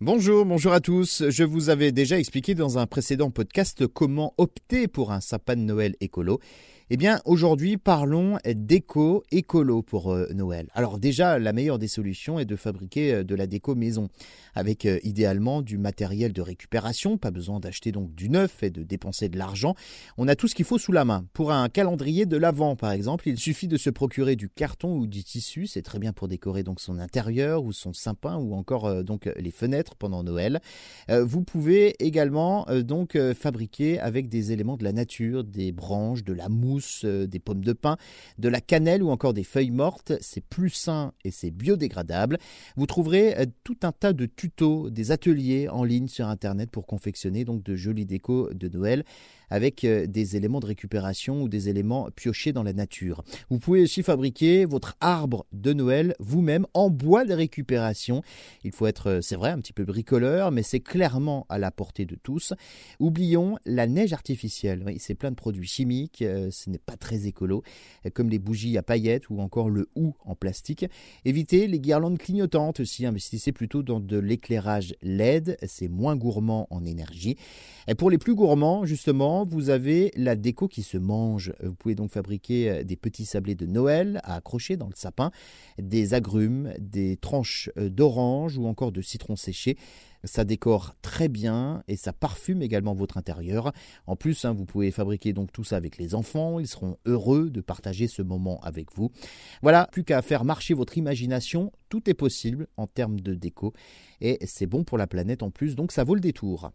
Bonjour, bonjour à tous. Je vous avais déjà expliqué dans un précédent podcast comment opter pour un sapin de Noël écolo. Eh bien, aujourd'hui, parlons déco écolo pour euh, Noël. Alors déjà, la meilleure des solutions est de fabriquer euh, de la déco maison, avec euh, idéalement du matériel de récupération, pas besoin d'acheter donc du neuf et de dépenser de l'argent. On a tout ce qu'il faut sous la main. Pour un calendrier de l'Avent, par exemple, il suffit de se procurer du carton ou du tissu, c'est très bien pour décorer donc son intérieur ou son sapin ou encore donc les fenêtres pendant Noël. vous pouvez également donc fabriquer avec des éléments de la nature, des branches, de la mousse, euh, des pommes de pin, de la cannelle ou encore des feuilles mortes. C'est plus sain et c'est biodégradable. Vous trouverez euh, tout un tas de tutos, des ateliers en ligne sur Internet pour confectionner donc de jolis décos de Noël avec euh, des éléments de récupération ou des éléments piochés dans la nature. Vous pouvez aussi fabriquer votre arbre de Noël vous-même en bois de récupération. Il faut être, c'est vrai, un petit peu bricoleur, mais c'est clairement à la portée de tous. Oublions la neige artificielle. c'est plein de produits chimiques, ce n'est pas très écolo, comme les bougies à paillettes ou encore le hou en plastique. Évitez les guirlandes clignotantes aussi, investissez plutôt dans de l'éclairage LED, c'est moins gourmand en énergie. Et pour les plus gourmands, justement, vous avez la déco qui se mange. Vous pouvez donc fabriquer euh, des petits sablés de Noël à accrocher dans le sapin, des agrumes, des tranches euh, d'orange ou encore de citron séché. Ça décore très bien et ça parfume également votre intérieur. En plus, hein, vous pouvez fabriquer donc tout ça avec les enfants. Ils seront heureux de partager ce moment avec vous. Voilà, plus qu'à faire marcher votre imagination. Tout est possible en termes de déco et c'est bon pour la planète en plus, donc ça vaut le détour.